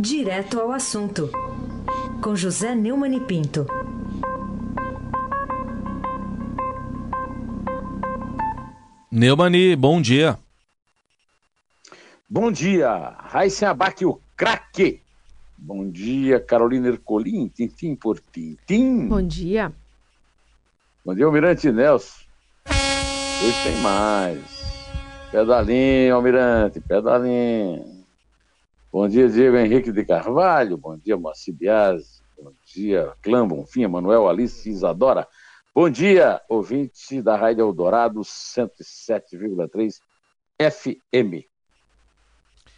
Direto ao assunto, com José Neumann e Pinto. Neumani, bom dia. Bom dia, Raíssa Abac, o craque. Bom dia, Carolina Ercolim, tintim por tintim. Bom dia. Bom dia, Almirante Nelson. Hoje tem mais. Pedalinho, Almirante, pedalinho. Bom dia, Diego Henrique de Carvalho. Bom dia, Moacir Biasi. Bom dia, Clã Bonfim, Manuel Alice Isadora. Bom dia, ouvinte da Rádio Eldorado 107,3 FM.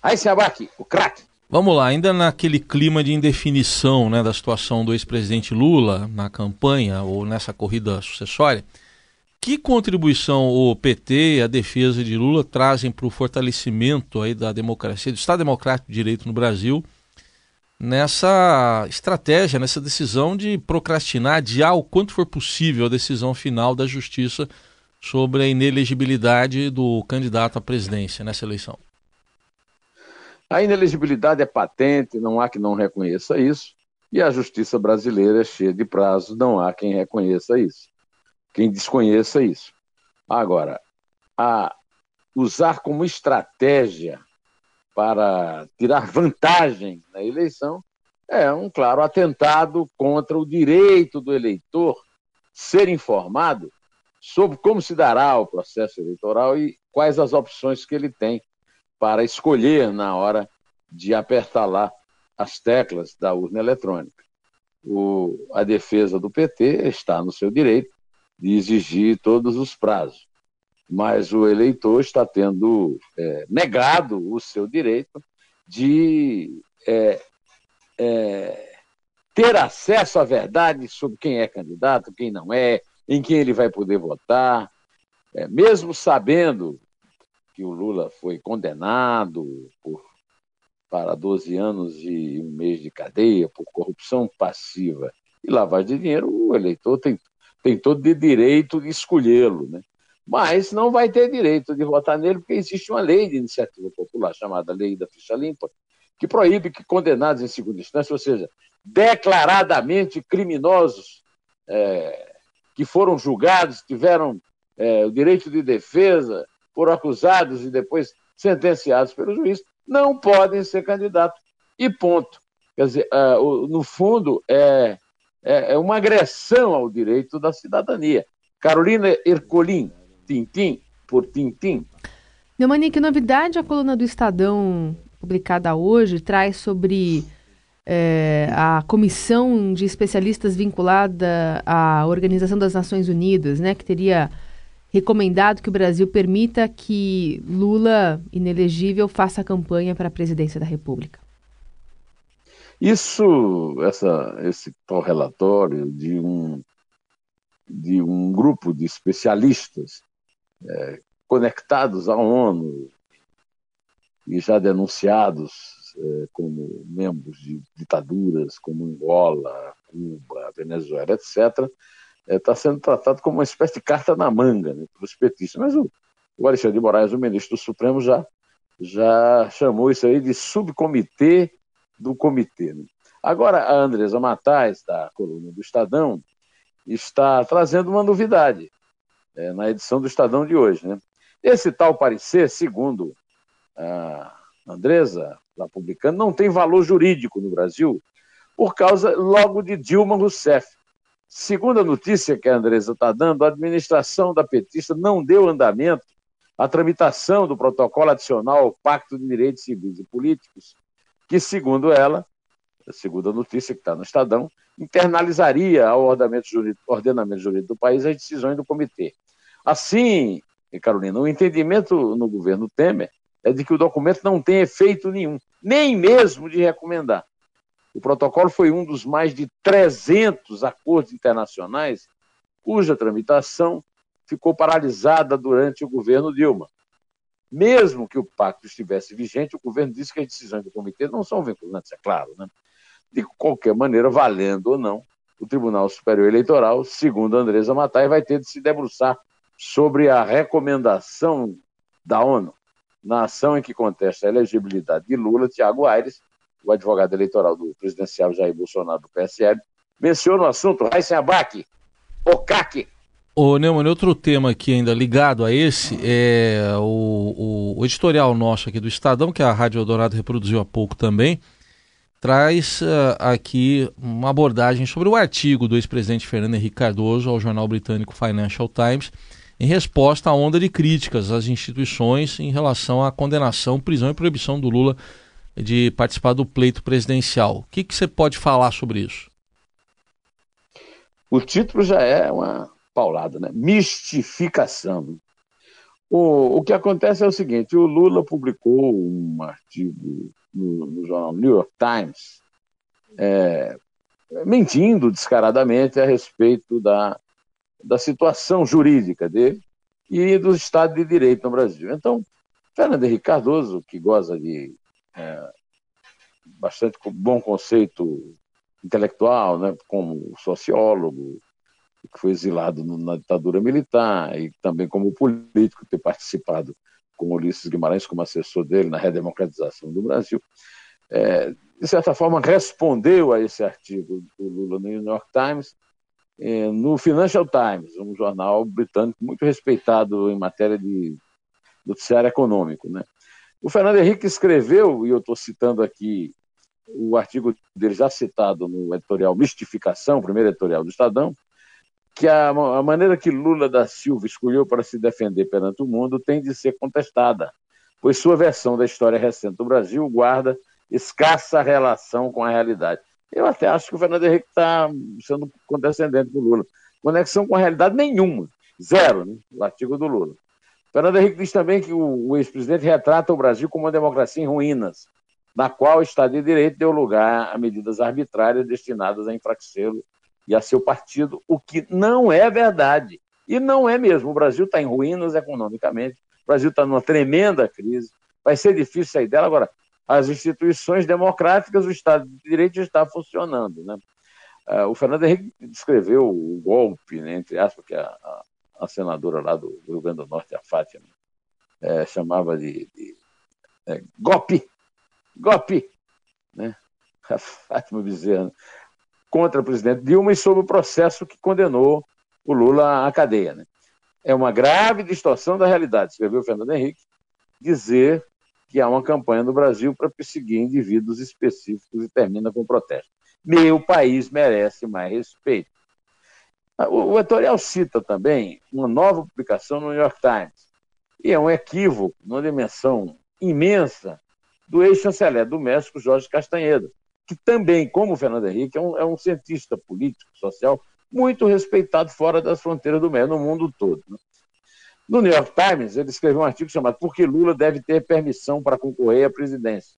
Aí, Abac, o craque. Vamos lá, ainda naquele clima de indefinição né, da situação do ex-presidente Lula na campanha ou nessa corrida sucessória, que contribuição o PT e a defesa de Lula trazem para o fortalecimento aí da democracia, do Estado Democrático de Direito no Brasil, nessa estratégia, nessa decisão de procrastinar, adiar o quanto for possível a decisão final da Justiça sobre a inelegibilidade do candidato à presidência nessa eleição? A inelegibilidade é patente, não há que não reconheça isso, e a justiça brasileira é cheia de prazos, não há quem reconheça isso, quem desconheça isso. Agora, a usar como estratégia para tirar vantagem na eleição é um claro atentado contra o direito do eleitor ser informado sobre como se dará o processo eleitoral e quais as opções que ele tem para escolher na hora de apertar lá as teclas da urna eletrônica. O, a defesa do PT está no seu direito de exigir todos os prazos, mas o eleitor está tendo é, negado o seu direito de é, é, ter acesso à verdade sobre quem é candidato, quem não é, em quem ele vai poder votar, é, mesmo sabendo que o Lula foi condenado por, para 12 anos e um mês de cadeia por corrupção passiva e lavagem de dinheiro, o eleitor tem, tem todo o direito de escolhê-lo, né? mas não vai ter direito de votar nele porque existe uma lei de iniciativa popular chamada Lei da Ficha Limpa, que proíbe que condenados em segunda instância, ou seja, declaradamente criminosos, é, que foram julgados, tiveram é, o direito de defesa, foram acusados e depois sentenciados pelo juiz, não podem ser candidatos. E ponto. Quer dizer, uh, no fundo, é, é, é, uma agressão ao direito da cidadania. Carolina Ercolim, Tintim por Tintim. Neumani, que novidade a coluna do Estadão, publicada hoje, traz sobre é, a comissão de especialistas vinculada à Organização das Nações Unidas, né, que teria recomendado que o Brasil permita que Lula, inelegível, faça campanha para a presidência da República? Isso, essa, esse tal relatório de um, de um grupo de especialistas é, conectados à ONU e já denunciados é, como membros de ditaduras como Angola, Cuba, Venezuela, etc., está é, sendo tratado como uma espécie de carta na manga né, petistas. Mas o, o Alexandre de Moraes, o ministro do Supremo, já, já chamou isso aí de subcomitê do comitê. Né? Agora, a Andresa Matais, da coluna do Estadão, está trazendo uma novidade é, na edição do Estadão de hoje. Né? Esse tal parecer, segundo a Andresa, lá publicando, não tem valor jurídico no Brasil por causa logo de Dilma Rousseff. Segundo a notícia que a Andresa está dando, a administração da petista não deu andamento à tramitação do protocolo adicional ao Pacto de Direitos Civis e Políticos, que, segundo ela, segundo a notícia que está no Estadão, internalizaria ao ordenamento jurídico, ordenamento jurídico do país as decisões do comitê. Assim, Carolina, o entendimento no governo Temer é de que o documento não tem efeito nenhum, nem mesmo de recomendar. O protocolo foi um dos mais de 300 acordos internacionais cuja tramitação ficou paralisada durante o governo Dilma. Mesmo que o pacto estivesse vigente, o governo disse que as decisões do comitê não são vinculantes, é claro. Né? De qualquer maneira, valendo ou não, o Tribunal Superior Eleitoral, segundo Andresa Matai, vai ter de se debruçar sobre a recomendação da ONU na ação em que contesta a elegibilidade de Lula, Tiago Aires o advogado eleitoral do presidencial Jair Bolsonaro do PSL, menciona o assunto, Raíssen Abac, o CAC. Ô, Neumann, outro tema aqui ainda ligado a esse é o, o, o, editorial nosso aqui do Estadão, que a Rádio Eldorado reproduziu há pouco também, traz uh, aqui uma abordagem sobre o artigo do ex-presidente Fernando Henrique Cardoso ao jornal britânico Financial Times, em resposta à onda de críticas às instituições em relação à condenação, prisão e proibição do Lula de participar do pleito presidencial. O que, que você pode falar sobre isso? O título já é uma paulada, né? Mistificação. O, o que acontece é o seguinte: o Lula publicou um artigo no, no jornal New York Times, é, mentindo descaradamente a respeito da, da situação jurídica dele e do Estado de Direito no Brasil. Então, Fernando Henrique Cardoso, que goza de é, bastante bom conceito intelectual, né, como sociólogo, que foi exilado na ditadura militar e também como político, ter participado com Ulisses Guimarães como assessor dele na redemocratização do Brasil, é, de certa forma respondeu a esse artigo do Lula no New York Times, é, no Financial Times, um jornal britânico muito respeitado em matéria de noticiário econômico. Né? O Fernando Henrique escreveu, e eu estou citando aqui o artigo dele já citado no editorial Mistificação, primeiro editorial do Estadão, que a, a, maneira que Lula da Silva escolheu para se defender perante o mundo tem de ser contestada, pois sua versão da história recente do Brasil guarda escassa relação com a realidade. Eu até acho que o Fernando Henrique está sendo condescendente com o Lula. Conexão com a realidade nenhuma, zero, né? o artigo do Lula. Fernando Henrique diz também que o ex-presidente retrata o Brasil como uma democracia em ruínas, na qual o Estado de Direito deu lugar a medidas arbitrárias destinadas a enfraquecê-lo e a seu partido, o que não é verdade. E não é mesmo. O Brasil está em ruínas economicamente, o Brasil está numa tremenda crise, vai ser difícil sair dela. Agora, as instituições democráticas, o Estado de Direito está funcionando. Né? Uh, o Fernando Henrique descreveu o golpe, né, entre aspas, que a, a, senadora lá do, Rio Grande do Norte, a Fátima, é, chamava de, de é, golpe, golpe, né? a Fátima Bezerra contra o presidente Dilma e sobre o processo que condenou o Lula à cadeia. Né? É uma grave distorção da realidade, escreveu Fernando Henrique, dizer que há uma campanha no Brasil para perseguir indivíduos específicos e termina com protesto. Meu país merece mais respeito. O editorial cita também uma nova publicação no New York Times, e é um equívoco, numa dimensão imensa, do ex-chanceler do México, Jorge Castanheira, que também, como o Fernando Henrique, é um, é um cientista político, social, muito respeitado fora das fronteiras do México, no mundo todo. Né? No New York Times, ele escreveu um artigo chamado Por que Lula deve ter permissão para concorrer à presidência?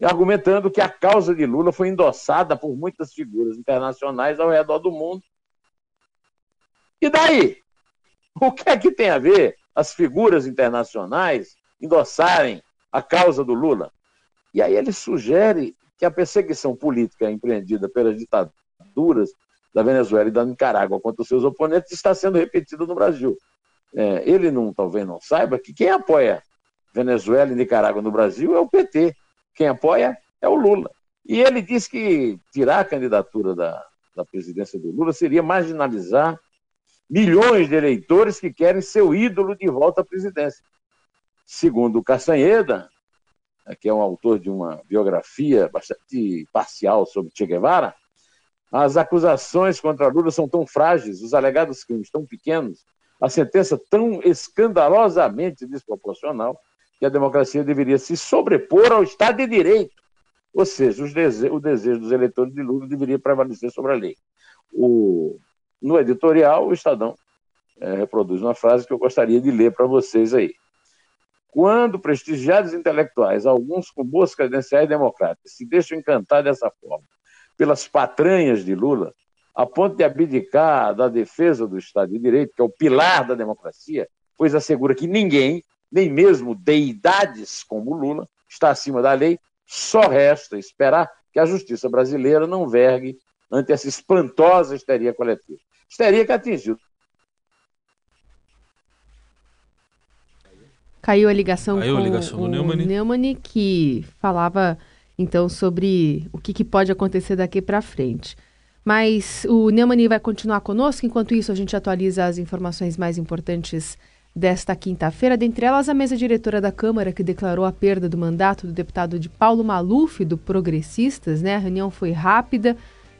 argumentando que a causa de Lula foi endossada por muitas figuras internacionais ao redor do mundo. E daí? O que é que tem a ver as figuras internacionais endossarem a causa do Lula? E aí ele sugere que a perseguição política empreendida pelas ditaduras da Venezuela e da Nicarágua contra os seus oponentes está sendo repetida no Brasil. É, ele não, talvez não saiba que quem apoia Venezuela e Nicarágua no Brasil é o PT. Quem apoia é o Lula. E ele diz que tirar a candidatura da, da presidência do Lula seria marginalizar milhões de eleitores que querem seu ídolo de volta à presidência. Segundo Castanheda, que é um autor de uma biografia bastante parcial sobre Che Guevara, as acusações contra Lula são tão frágeis, os alegados crimes tão pequenos, a sentença tão escandalosamente desproporcional, que a democracia deveria se sobrepor ao Estado de Direito. Ou seja, dese o desejo dos eleitores de Lula deveria prevalecer sobre a lei. O, no editorial, o Estadão é, reproduz uma frase que eu gostaria de ler para vocês aí. Quando prestigiados intelectuais, alguns com boas credenciais democráticas, se deixam encantar dessa forma pelas patranhas de Lula, a ponto de abdicar da defesa do Estado de Direito, que é o pilar da democracia, pois assegura que ninguém, nem mesmo deidades como Lula, está acima da lei, só resta esperar que a justiça brasileira não vergue ante essa espantosa histeria coletiva. Histeria que atingiu Caiu a ligação Caiu com a ligação o Neumann. Neumann, que falava então sobre o que, que pode acontecer daqui para frente. Mas o Neumani vai continuar conosco, enquanto isso a gente atualiza as informações mais importantes desta quinta-feira, dentre elas a mesa diretora da Câmara que declarou a perda do mandato do deputado de Paulo Maluf, do Progressistas, né? A reunião foi rápida,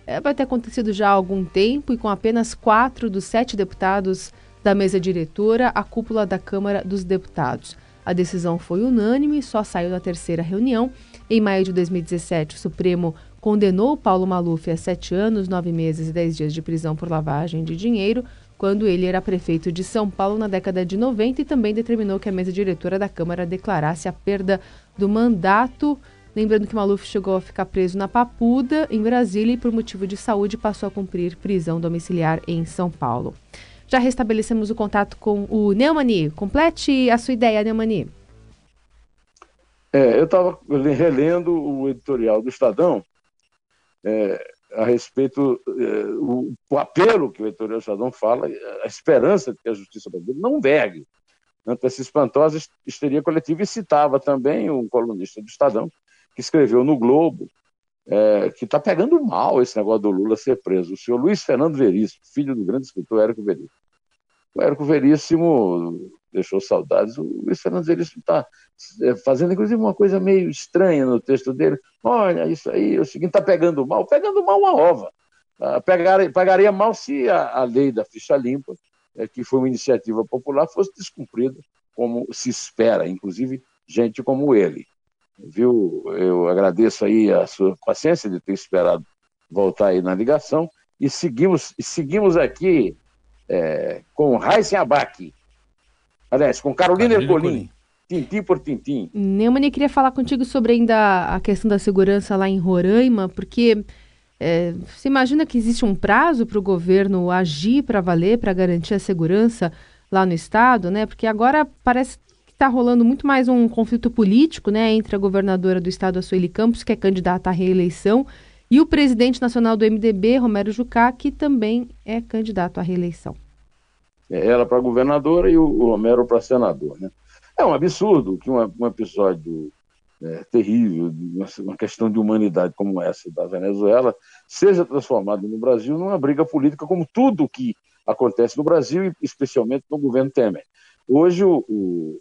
é, vai ter acontecido já há algum tempo e com apenas quatro dos sete deputados da mesa diretora, a cúpula da Câmara dos Deputados. A decisão foi unânime, só saiu na terceira reunião. Em maio de 2017, o Supremo condenou Paulo Maluf a sete anos, nove meses e dez dias de prisão por lavagem de dinheiro, quando ele era prefeito de São Paulo na década de 90 e também determinou que a mesa diretora da Câmara declarasse a perda do mandato. Lembrando que Maluf chegou a ficar preso na Papuda, em Brasília, e por motivo de saúde passou a cumprir prisão domiciliar em São Paulo. Já restabelecemos o contato com o Neumani. Complete a sua ideia, Neumani. É, eu estava relendo o editorial do Estadão é, a respeito é, o, o, apelo que o editorial do Estadão fala, a esperança de que a justiça brasileira não vergue ante essa espantosa histeria coletiva e citava também um colunista do Estadão que escreveu no Globo é, que está pegando mal esse negócio do Lula ser preso. O senhor Luiz Fernando Veríssimo, filho do grande escritor Érico Veríssimo. O Érico Veríssimo deixou saudades. O Luiz Fernando Veríssimo está é, fazendo, inclusive, uma coisa meio estranha no texto dele. Olha, isso aí, é o seguinte, está pegando mal. Pegando mal uma ova. Ah, pegaria, pagaria mal se a, a lei da ficha limpa, é, que foi uma iniciativa popular, fosse descumprida, como se espera, inclusive gente como ele. Viu? Eu agradeço aí a sua paciência de ter esperado voltar aí na ligação e seguimos, seguimos aqui é, com Raíssen Abac, Aliás, com Carolina Ercolim. Tintim por tintim. Neumann, queria falar contigo sobre ainda a questão da segurança lá em Roraima, porque é, você imagina que existe um prazo para o governo agir para valer, para garantir a segurança lá no estado, né? Porque agora parece está rolando muito mais um conflito político, né, entre a governadora do estado, a Sueli Campos, que é candidata à reeleição, e o presidente nacional do MDB, Romero Jucá, que também é candidato à reeleição. É, ela para governadora e o, Romero para senador. Né? É um absurdo que uma, um episódio é, terrível, uma, questão de humanidade como essa da Venezuela, seja transformado no Brasil numa briga política, como tudo que acontece no Brasil, e especialmente no governo Temer. Hoje o, o,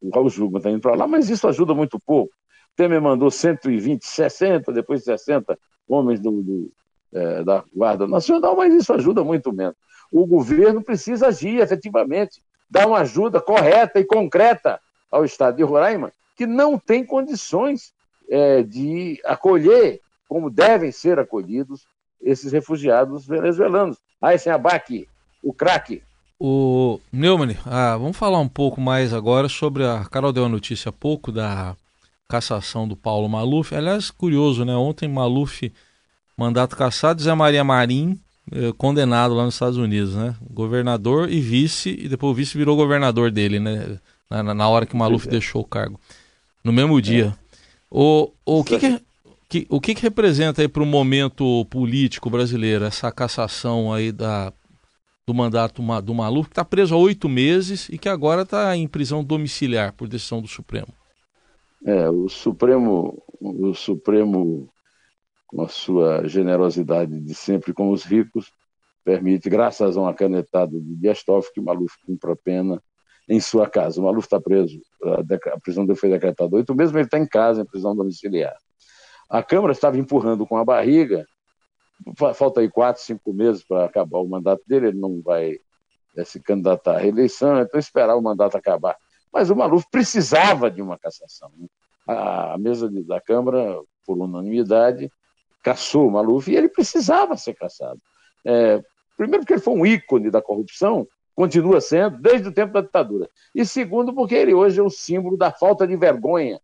o Raul está indo para lá, mas isso ajuda muito pouco. Temer mandou 120, 60, depois 60 homens do, do é, da Guarda Nacional, mas isso ajuda muito menos o governo precisa agir efetivamente, dar uma ajuda correta e concreta ao Estado de Roraima, que não tem condições é, de acolher como devem ser acolhidos esses refugiados venezuelanos. Aí sem abaque, o craque. O Neumann, ah, vamos falar um pouco mais agora sobre a. Carol deu a notícia há pouco da cassação do Paulo Maluf. Aliás, curioso, né? Ontem Maluf, mandato cassado, Zé Maria Marim eh, condenado lá nos Estados Unidos, né? Governador e vice, e depois o vice virou governador dele, né? Na, na hora que Maluf é. deixou o cargo. No mesmo dia. É. O, o, que, que, que, o que, que representa aí para o momento político brasileiro essa cassação aí da, do mandato do Maluf, que está preso há oito meses e que agora está em prisão domiciliar por decisão do Supremo? É, o Supremo, o Supremo com a sua generosidade de sempre com os ricos, permite, graças a uma canetada de Dias Toffoli, que o Maluf cumpra a pena em sua casa. O Maluf está preso, a, prisão dele foi decretada oito meses, mas ele está em casa, em prisão domiciliar. A Câmara estava empurrando com a barriga, falta aí quatro, cinco meses para acabar o mandato dele, ele não vai é, se candidatar à reeleição, então esperar o mandato acabar. Mas o Maluf precisava de uma cassação. Né? A, a mesa de, da Câmara, por unanimidade, caçou o Maluf e ele precisava ser caçado. É, primeiro, porque ele foi um ícone da corrupção, continua sendo, desde o tempo da ditadura. E segundo, porque ele hoje é o símbolo da falta de vergonha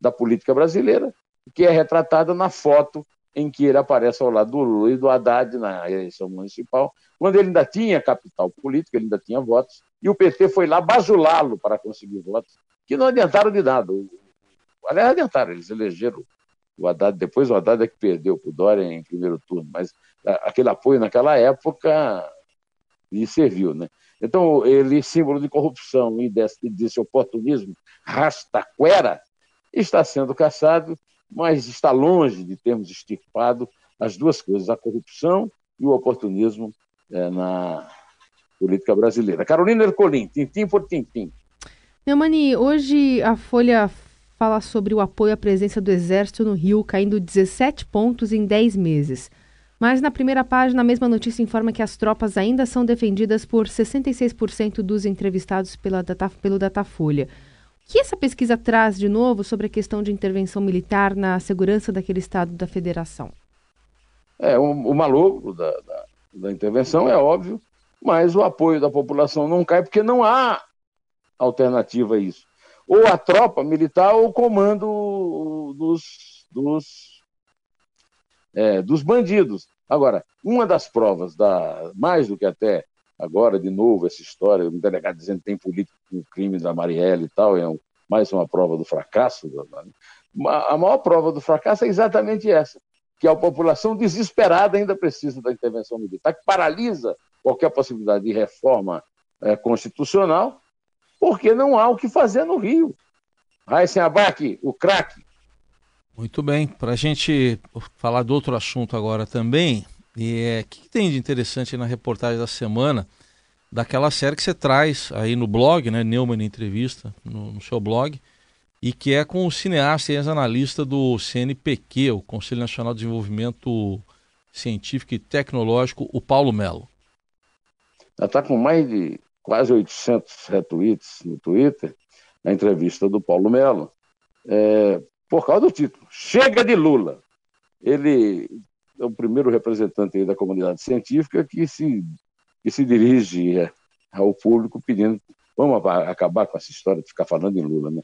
da política brasileira, que é retratada na foto em que ele aparece ao lado do Lula e do Haddad na eleição municipal, quando ele ainda tinha capital político, ele ainda tinha votos, e o PT foi lá bajulá-lo para conseguir votos, que não adiantaram de nada. Aliás, adiantaram, eles elegeram o Haddad, depois o Haddad é que perdeu para o Dória em primeiro turno, mas aquele apoio naquela época lhe serviu, né? Então, ele, símbolo de corrupção e desse, desse oportunismo rastaquera, está sendo caçado mas está longe de termos extirpado as duas coisas, a corrupção e o oportunismo é, na política brasileira. Carolina Ercolim, tintim por tintim. Neumani, hoje a Folha fala sobre o apoio à presença do Exército no Rio, caindo 17 pontos em 10 meses. Mas na primeira página, a mesma notícia informa que as tropas ainda são defendidas por 66% dos entrevistados pela Data, pelo Datafolha. Que essa pesquisa traz de novo sobre a questão de intervenção militar na segurança daquele Estado da Federação? É, o, o maluco da, da, da intervenção é óbvio, mas o apoio da população não cai porque não há alternativa a isso. Ou a tropa militar ou o comando dos, dos, é, dos bandidos. Agora, uma das provas, da, mais do que até agora, de novo, essa história, o delegado dizendo que tem político com o crime da Marielle e tal, é um, mais uma prova do fracasso. A maior prova do fracasso é exatamente essa, que a população desesperada ainda precisa da intervenção militar, que paralisa qualquer possibilidade de reforma é, constitucional, porque não há o que fazer no Rio. Raíssen Abac, o craque. Muito bem, para a gente falar de outro assunto agora também, e é, o que tem de interessante na reportagem da semana daquela série que você traz aí no blog, né, Neumann Entrevista, no, no seu blog, e que é com o cineasta e ex-analista do CNPq, o Conselho Nacional de Desenvolvimento Científico e Tecnológico, o Paulo Melo. Ela está com mais de quase 800 retweets no Twitter, a entrevista do Paulo Melo, é, por causa do título, Chega de Lula. Ele é o primeiro representante da comunidade científica que se, que se dirige é, ao público pedindo vamos acabar com essa história de ficar falando em Lula. Né?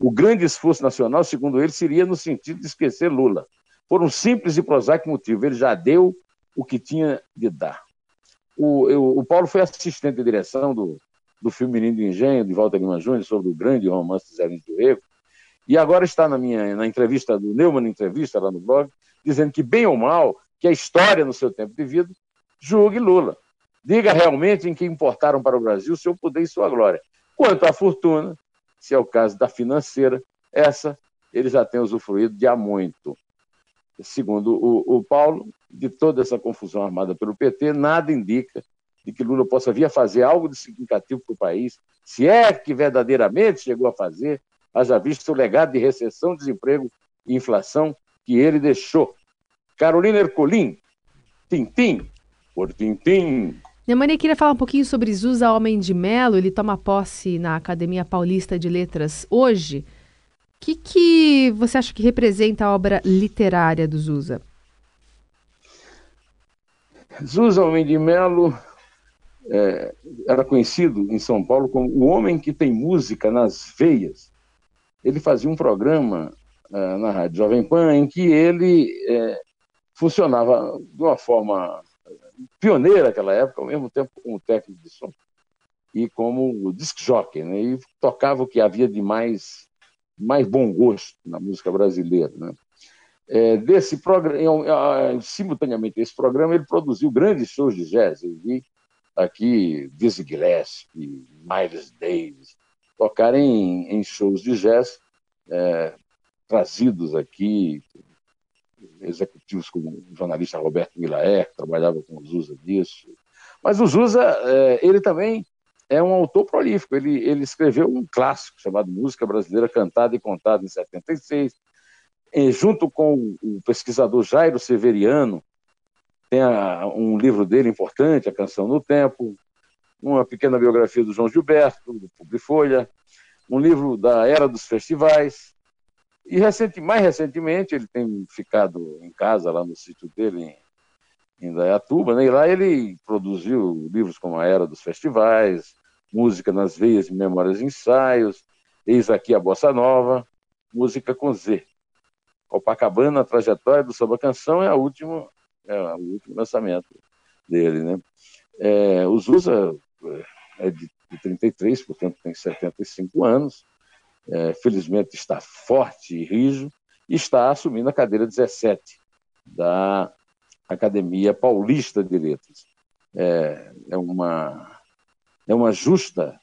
O grande esforço nacional, segundo ele, seria no sentido de esquecer Lula. Por um simples e prosaico motivo, ele já deu o que tinha de dar. O, eu, o Paulo foi assistente de direção do, do filme Menino do Engenho, de Walter Lima Júnior, sobre o grande romance de Zé Lins do Rego, e agora está na minha na entrevista do Neumann Entrevista, lá no blog, dizendo que, bem ou mal, que a história, no seu tempo de vida, julgue Lula. Diga realmente em que importaram para o Brasil seu poder e sua glória. Quanto à fortuna, se é o caso da financeira, essa ele já tem usufruído de há muito. Segundo o, o Paulo, de toda essa confusão armada pelo PT, nada indica de que Lula possa vir a fazer algo de significativo para o país, se é que verdadeiramente chegou a fazer, haja visto o legado de recessão, desemprego e inflação que ele deixou. Carolina Ercolim, Tintim, por Tintim. Neumani queria falar um pouquinho sobre Zusa Homem de Melo. Ele toma posse na Academia Paulista de Letras hoje. O que, que você acha que representa a obra literária do Zusa? Zusa Homem de Melo é, era conhecido em São Paulo como o homem que tem música nas veias. Ele fazia um programa na Rádio Jovem Pan em que ele é, funcionava de uma forma pioneira naquela época, ao mesmo tempo como técnico de som e como disc jockey, né? e tocava o que havia de mais, mais bom gosto na música brasileira. Né? É, desse programa, simultaneamente esse programa, ele produziu grandes shows de jazz. Eu vi aqui Dizzy Gillespie, Miles Davis, tocarem em, em shows de jazz é, trazidos aqui, executivos como o jornalista Roberto Milaer, que trabalhava com o Zusa disso. Mas o Zusa, é, ele também é um autor prolífico. Ele, ele escreveu um clássico chamado Música Brasileira Cantada e Contada em 76, e, junto com o pesquisador Jairo Severiano, tem a, um livro dele importante, A Canção no Tempo, uma pequena biografia do João Gilberto, do Publifolha, um livro da Era dos Festivais, e recente, mais recentemente, ele tem ficado em casa, lá no sítio dele, em, em Dayatuba, né? e lá ele produziu livros como A Era dos Festivais, Música nas Veias Memórias e Ensaios, Eis Aqui a Bossa Nova, Música com Z. Copacabana, a trajetória do samba canção é, a última, é o último lançamento dele. Né? É, o Zusa é de, de 33, portanto tem 75 anos, é, felizmente está forte e rijo, e está assumindo a cadeira 17 da Academia Paulista de Letras. É, é, uma, é uma justa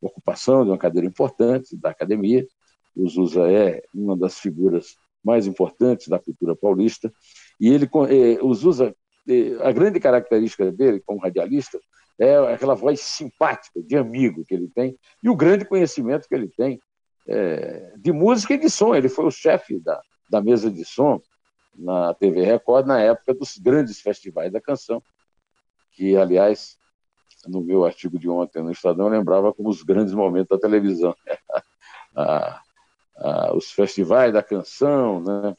ocupação de uma cadeira importante da academia. O Zusa é uma das figuras mais importantes da cultura paulista. E ele, eh, os usa, eh, a grande característica dele como radialista é aquela voz simpática, de amigo que ele tem, e o grande conhecimento que ele tem é, de música e de som. Ele foi o chefe da, da mesa de som na TV Record na época dos grandes festivais da canção, que, aliás, no meu artigo de ontem no Estadão, eu lembrava como os grandes momentos da televisão. ah, ah, os festivais da canção né?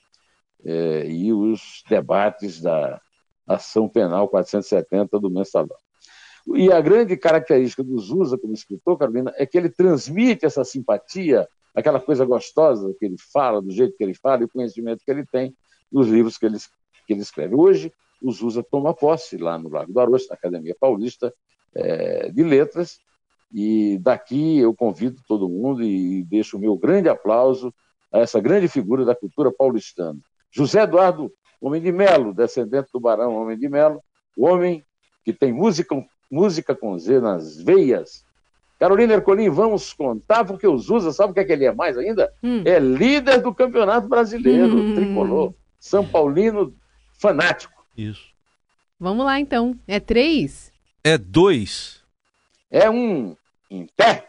É, e os debates da ação penal 470 do Mensalão. E a grande característica do Zusa como escritor, Carolina, é que ele transmite essa simpatia, aquela coisa gostosa que ele fala, do jeito que ele fala e o conhecimento que ele tem nos livros que ele, que ele escreve. Hoje, o Zusa toma posse lá no Lago do Arocho, na Academia Paulista é, de Letras, e daqui eu convido todo mundo e deixo o meu grande aplauso a essa grande figura da cultura paulistana. José Eduardo Homem de Melo, descendente do Barão Homem de Melo, o homem que tem música, música com Z nas veias. Carolina Ercolim, vamos contar, porque o Zusa, sabe o que, é que ele é mais ainda? Hum. É líder do Campeonato Brasileiro, hum. tricolor. São Paulino fanático. Isso. Vamos lá, então. É três? É dois. É um em pé.